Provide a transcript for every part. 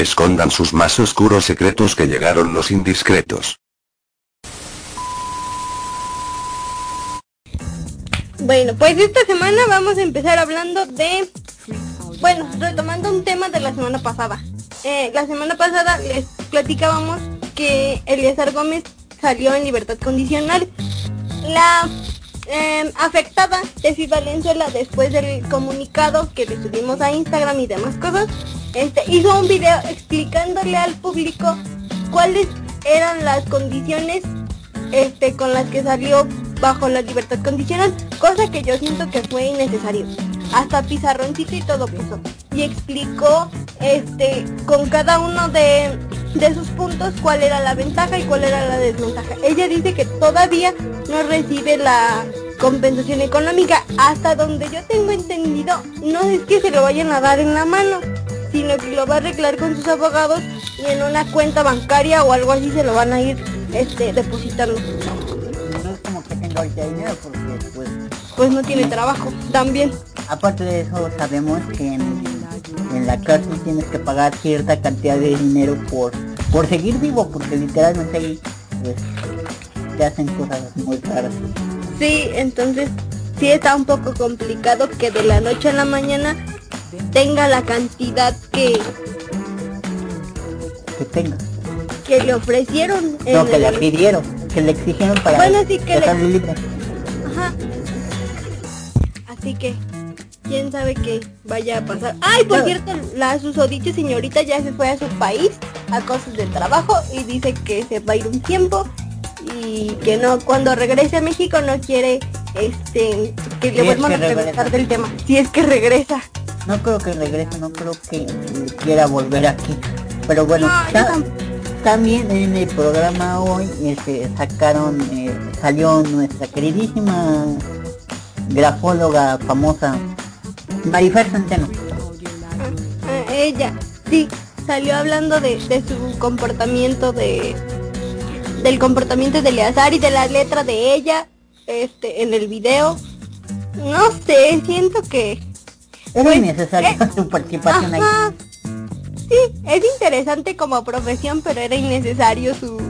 Escondan sus más oscuros secretos que llegaron los indiscretos. Bueno, pues esta semana vamos a empezar hablando de... Bueno, retomando un tema de la semana pasada. Eh, la semana pasada les platicábamos que Eliezer Gómez salió en libertad condicional. La eh, afectada de Valenzuela después del comunicado que le subimos a Instagram y demás cosas, este, hizo un video explicándole al público cuáles eran las condiciones este, con las que salió bajo la libertad condicional, cosa que yo siento que fue innecesario. Hasta pizarroncito y todo puso. Y explicó este, con cada uno de, de sus puntos cuál era la ventaja y cuál era la desventaja. Ella dice que todavía no recibe la compensación económica. Hasta donde yo tengo entendido, no es que se lo vayan a dar en la mano, sino que lo va a arreglar con sus abogados y en una cuenta bancaria o algo así se lo van a ir este, depositando. No es como que tenga ahorita dinero porque pues... Pues no tiene trabajo, también. Aparte de eso sabemos que en, en la cárcel tienes que pagar cierta cantidad de dinero por, por seguir vivo, porque literalmente ahí pues, te hacen cosas muy caras. Sí, entonces sí está un poco complicado que de la noche a la mañana tenga la cantidad que que tenga. que le ofrecieron no que le pidieron que le exigieron para bueno sí que le... libre. Ajá. Así que quién sabe qué vaya a pasar. Ay por cierto la susodicha señorita ya se fue a su país a cosas de trabajo y dice que se va a ir un tiempo y que no cuando regrese a México no quiere este que le vuelvan a preguntar del tema si es que regresa no creo que regrese, no creo que quiera volver aquí. Pero bueno, también en el programa hoy este, sacaron, eh, salió nuestra queridísima grafóloga famosa Marifer Centeno. Ah, ella, sí, salió hablando de, de, su comportamiento de del comportamiento de Eleazar y de la letra de ella este en el video. No sé, siento que era pues, innecesaria eh, su participación ahí. Sí, es interesante como profesión, pero era innecesario su,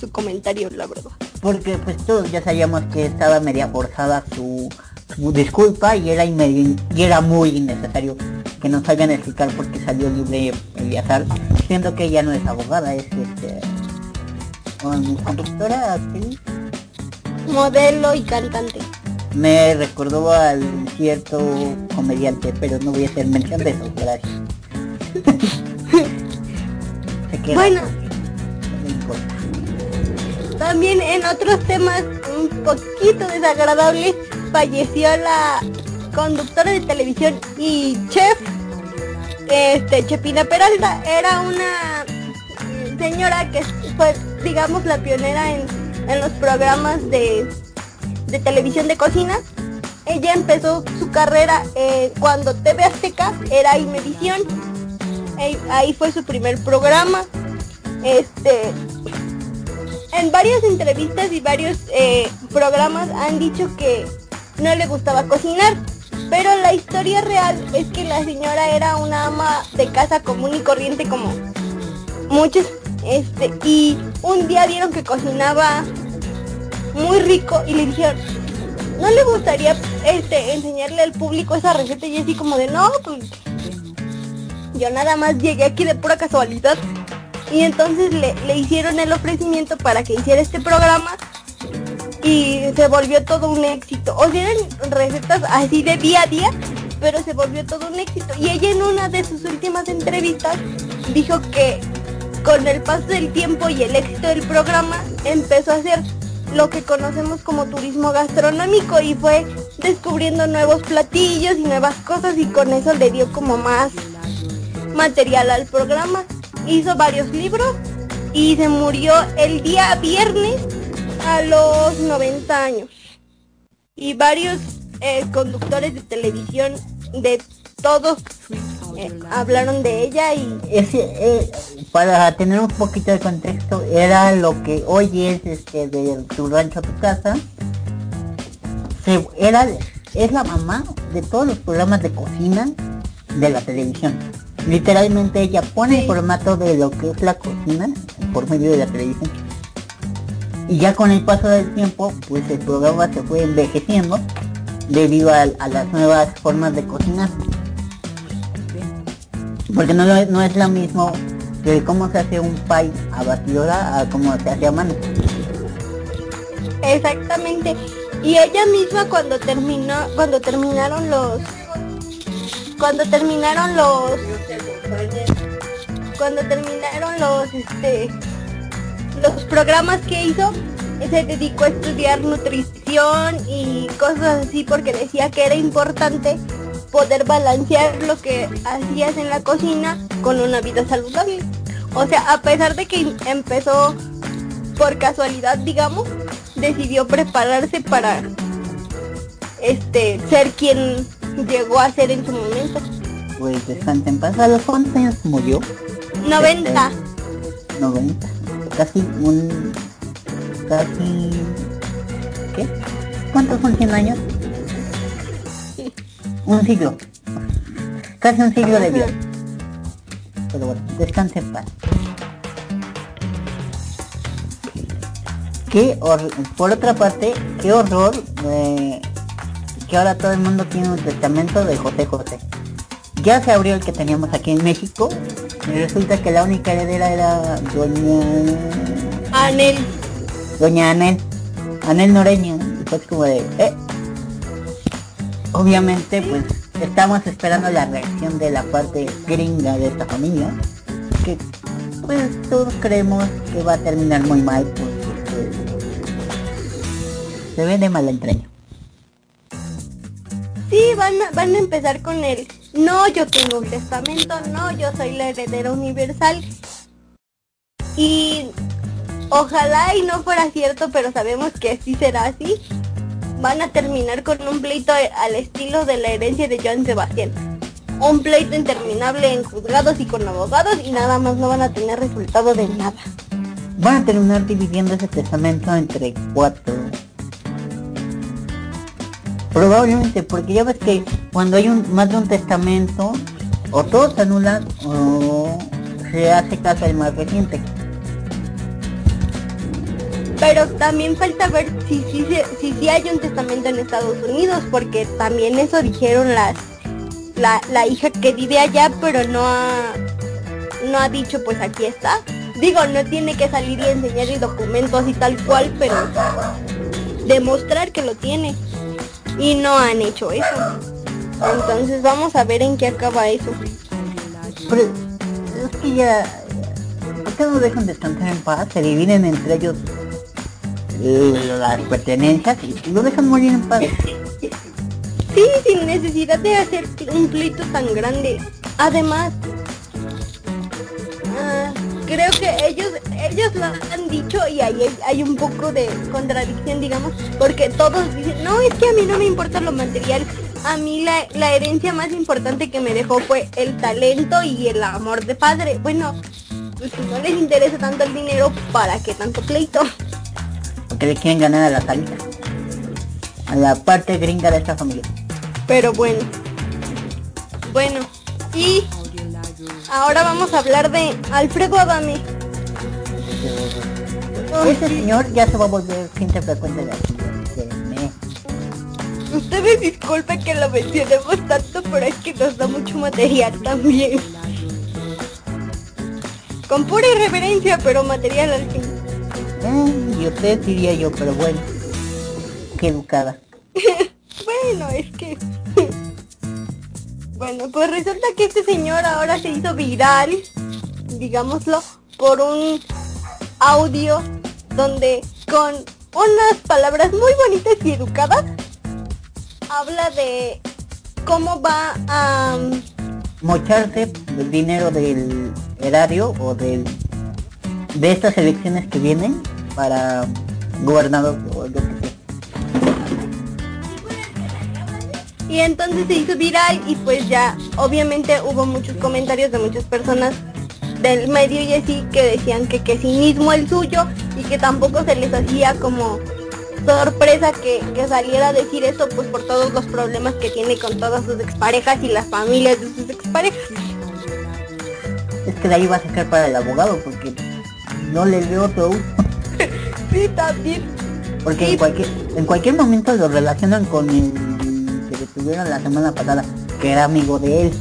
su comentario, la verdad. Porque pues todos ya sabíamos que estaba media forzada su, su disculpa y era, y era muy innecesario que nos hagan explicar por qué salió libre Eliazar, siendo que ella no es abogada, es este conductora, modelo y cantante. Me recordó al cierto comediante, pero no voy a hacer mención de eso, gracias. bueno, también en otros temas un poquito desagradables, falleció la conductora de televisión y chef, este Chepina Peralta, era una señora que fue, digamos, la pionera en, en los programas de de televisión de cocina. Ella empezó su carrera eh, cuando TV Azteca era Imevisión. ahí fue su primer programa. Este, en varias entrevistas y varios eh, programas han dicho que no le gustaba cocinar. Pero la historia real es que la señora era una ama de casa común y corriente como muchos. Este, y un día vieron que cocinaba muy rico y le dijeron, ¿no le gustaría este enseñarle al público esa receta? Y así como de, no, pues yo nada más llegué aquí de pura casualidad. Y entonces le, le hicieron el ofrecimiento para que hiciera este programa y se volvió todo un éxito. O sea, eran recetas así de día a día, pero se volvió todo un éxito. Y ella en una de sus últimas entrevistas dijo que con el paso del tiempo y el éxito del programa empezó a hacer lo que conocemos como turismo gastronómico y fue descubriendo nuevos platillos y nuevas cosas y con eso le dio como más material al programa. Hizo varios libros y se murió el día viernes a los 90 años. Y varios eh, conductores de televisión de todos eh, hablaron de ella y... Eh, para tener un poquito de contexto, era lo que hoy es este de tu rancho a tu casa. Se, era, es la mamá de todos los programas de cocina de la televisión. literalmente ella pone el formato de lo que es la cocina por medio de la televisión. Y ya con el paso del tiempo, pues el programa se fue envejeciendo debido a, las nuevas formas de cocinar. Porque no, no es lo mismo de cómo se hace un pie a batidora a cómo se hace a mano. Exactamente. Y ella misma cuando terminó, cuando terminaron los, cuando terminaron los, cuando terminaron los, este, los programas que hizo, se dedicó a estudiar nutrición y cosas así porque decía que era importante poder balancear lo que hacías en la cocina con una vida saludable. O sea, a pesar de que empezó por casualidad, digamos, decidió prepararse para este ser quien llegó a ser en su momento. Pues descansa en paz. ¿A los cuántos años murió? 90. 90. Casi un... Casi... ¿Qué? ¿Cuántos son 100 años? Un siglo. Casi un siglo de vida. Pero bueno, descanse en paz. Qué por otra parte, qué horror eh, que ahora todo el mundo tiene un testamento de José José. Ya se abrió el que teníamos aquí en México y resulta que la única heredera era doña Anel. Doña Anel. Anel Noreña. Y como de, eh. Obviamente pues estamos esperando la reacción de la parte gringa de esta familia. Que pues todos creemos que va a terminar muy mal se ve de entraña. Sí, van a, van a empezar con él. No, yo tengo un testamento, no, yo soy la heredera universal. Y ojalá y no fuera cierto, pero sabemos que sí será así. Van a terminar con un pleito al estilo de la herencia de Joan Sebastián. Un pleito interminable en juzgados y con abogados y nada más no van a tener resultado de nada. Van a terminar dividiendo ese testamento entre cuatro Probablemente, porque ya ves que cuando hay un, más de un testamento, o todos anulan o se hace caso al más reciente. Pero también falta ver si sí si, si, hay un testamento en Estados Unidos, porque también eso dijeron las la, la hija que vive allá, pero no ha, no ha dicho pues aquí está. Digo, no tiene que salir y enseñar el documento así tal cual, pero demostrar que lo tiene y no han hecho eso. Entonces vamos a ver en qué acaba eso. Pero es que ya, ¿por no dejan descansar en paz? Se dividen entre ellos las pertenencias y lo dejan morir en paz. Sí, sin necesidad de hacer un pleito tan grande. Además, creo que ellos ellos lo han dicho y ahí hay, un poco de contradicción, digamos, porque todos dicen, no, es que a mí no me importa lo material, a mí la, la herencia más importante que me dejó fue el talento y el amor de padre. Bueno, pues si no les interesa tanto el dinero, ¿para qué tanto pleito? Porque le quieren ganar a la salida, a la parte gringa de esta familia. Pero bueno, bueno, y Ahora vamos a hablar de Alfredo Adame. Ese señor ya se va a volver gente frecuente de aquí. Ustedes disculpen que lo mencionemos tanto, pero es que nos da mucho material también. Con pura irreverencia, pero material al fin. Eh, y usted diría yo, pero bueno. Qué educada. bueno, es que... Bueno, pues resulta que este señor ahora se hizo viral, digámoslo, por un audio donde con unas palabras muy bonitas y educadas habla de cómo va a um, mocharse el dinero del erario o del de estas elecciones que vienen para gobernador o lo que sea. y entonces se hizo viral y pues ya obviamente hubo muchos comentarios de muchas personas del medio y así que decían que que mismo el suyo y que tampoco se les hacía como sorpresa que, que, saliera a decir eso pues por todos los problemas que tiene con todas sus exparejas y las familias de sus exparejas. es que de ahí va a sacar para el abogado porque no le veo uso. Sí, también. Porque en cualquier en cualquier momento lo relacionan con el que detuvieron la semana pasada, que era amigo de él.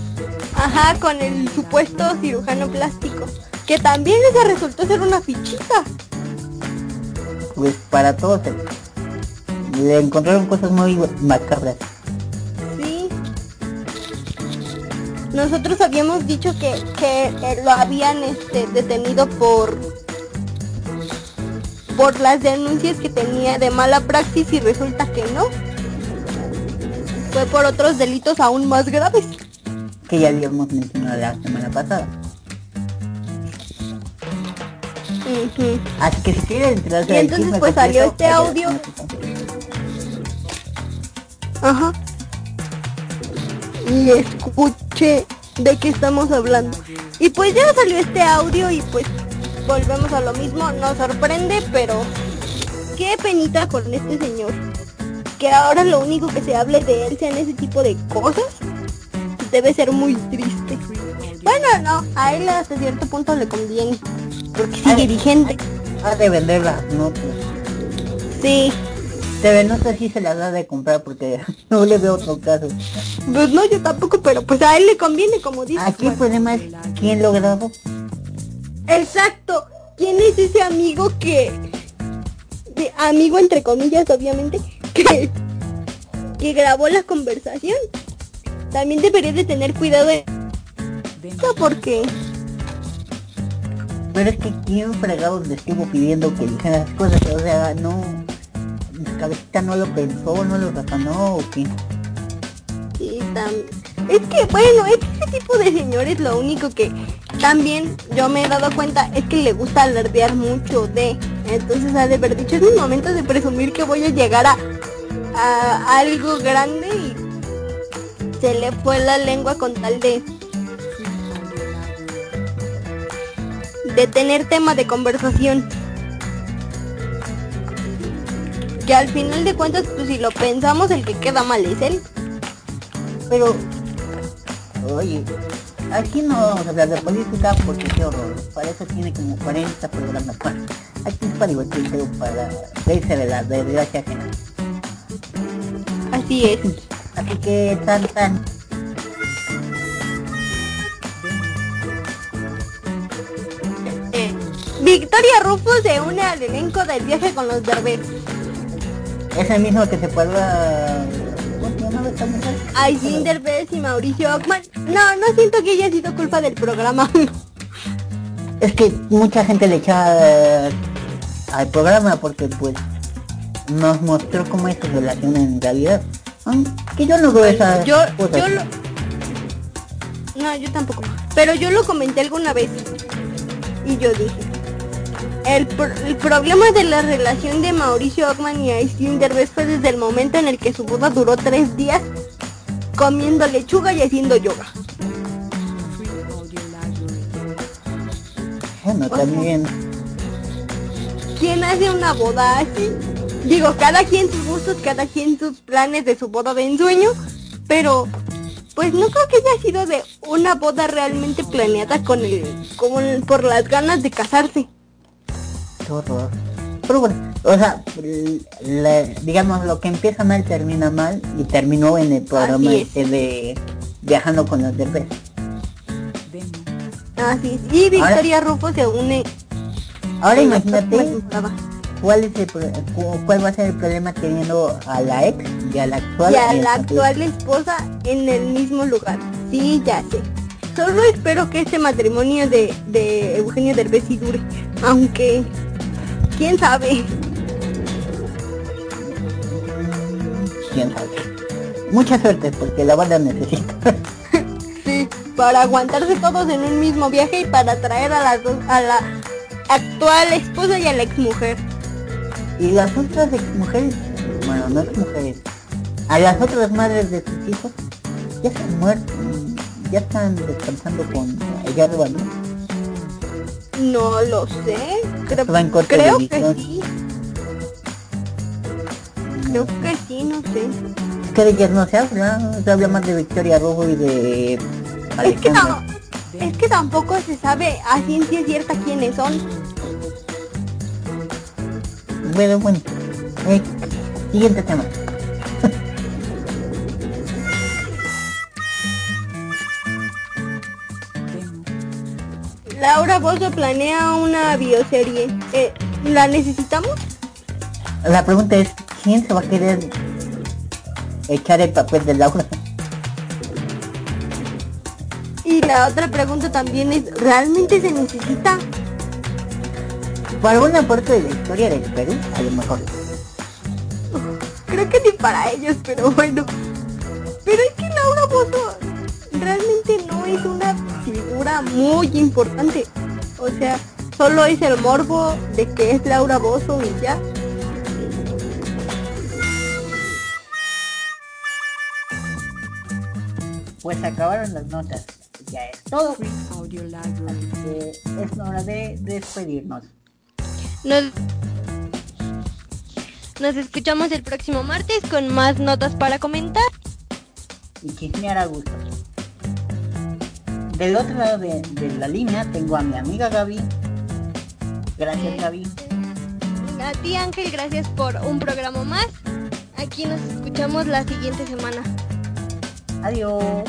Ajá, con el supuesto cirujano plástico, que también ese resultó ser una fichita. Pues para todos le encontraron cosas muy macabras. Sí. Nosotros habíamos dicho que, que eh, lo habían este, detenido por por las denuncias que tenía de mala praxis y resulta que no. Fue por otros delitos aún más graves. Que ya habíamos mencionado la semana pasada. Así que si quieren entrarse Y entonces pues salió este audio. Ajá. Y escuche de qué estamos hablando. Y pues ya salió este audio y pues volvemos a lo mismo. Nos sorprende, pero qué penita con este señor. Que ahora lo único que se hable de él sean ese tipo de cosas. Debe ser muy triste. Bueno, no, a él hasta cierto punto le conviene. Porque sigue vigente. Ha de vender las notas. Sí. TV Notas sí se las da de comprar porque no le veo otro caso. Pues no, yo tampoco, pero pues a él le conviene, como dice. Aquí el problema es quién lo grabó. Exacto. ¿Quién es ese amigo que... De amigo entre comillas, obviamente, que, que grabó la conversación? También debería de tener cuidado de... Porque... Pero es que quién fregado le estuvo pidiendo que dijera las cosas, o sea, no su cabecita no lo pensó, no lo razonó o qué. Sí, también. Es que bueno, este tipo de señores lo único que también yo me he dado cuenta es que le gusta alardear mucho de. Entonces ha de haber dicho, es mi momento de presumir que voy a llegar a, a algo grande y se le fue la lengua con tal de de tener tema de conversación. Que al final de cuentas, pues si lo pensamos, el que queda mal es él. Pero, oye, aquí no vamos a hablar de política porque qué horror. Para eso tiene como 40 programas. Aquí es para divertirse para reírse de la desgracia ajena. Así es. Así que tan tan. Eh, Victoria Rufo se une al elenco del viaje con los Derbez. Es el mismo que se puede... ¿Cómo se llamaba esta mujer? Aileen Derbez y Mauricio Ockman. No, no siento que haya sido culpa del programa. es que mucha gente le echaba al programa porque pues nos mostró cómo es su relación en realidad. Que yo no veo esa yo, yo lo... No, yo tampoco. Pero yo lo comenté alguna vez. Y yo dije, el, el, problema de la relación de Mauricio Ockman y Aislinn Derbez fue desde el momento en el que su boda duró tres días comiendo lechuga y haciendo yoga. Bueno, también. ¿Quién hace una boda así? Digo, cada quien sus gustos, cada quien sus planes de su boda de ensueño, pero pues no creo que haya sido de una boda realmente planeada con el, con, por las ganas de casarse. Horror. Pero bueno, o sea, digamos lo que empieza mal termina mal y terminó en el programa este de viajando con los derbez. Así es. Y Victoria ahora, Rufo se une. Ahora imagínate cuál es el cuál va a ser el problema teniendo a la ex y a la actual y a la actual esposa en el mismo lugar. Sí, ya sé. Solo espero que este matrimonio de, de Eugenio Derbez sí dure. Aunque quién sabe. Quién sabe. Mucha suerte porque la banda necesita. sí, para aguantarse todos en un mismo viaje y para traer a las dos, a la actual esposa y a la ex mujer. Y las otras ex mujeres, bueno, no ex mujeres, a las otras madres de sus hijos, ya están muertos, ya están descansando con ella arriba, ¿no? No lo sé. Creo, creo que sí. Creo que sí, no sé. Es que de ellas no se habla, se habla más de Victoria Rojo y de. Es que no, Es que tampoco se sabe a ciencia cierta quiénes son. Bueno, bueno. Eh, siguiente tema. Laura Bozo planea una bioserie. Eh, ¿La necesitamos? La pregunta es, ¿quién se va a querer echar el papel de Laura? Y la otra pregunta también es, ¿realmente se necesita? Para alguna parte de la historia del Perú, a lo mejor. Creo que ni para ellos, pero bueno. Pero es que Laura Bozo realmente no es una figura muy importante. O sea, solo es el morbo de que es Laura Bozo y ya. Pues acabaron las notas. Ya es todo. Así que es hora de despedirnos. Nos, nos escuchamos el próximo martes con más notas para comentar. Y chismear a gusto. Del otro lado de, de la línea tengo a mi amiga Gaby. Gracias Gaby. A ti Ángel, gracias por un programa más. Aquí nos escuchamos la siguiente semana. Adiós.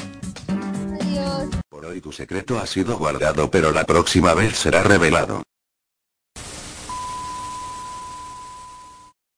Adiós. Por hoy tu secreto ha sido guardado pero la próxima vez será revelado.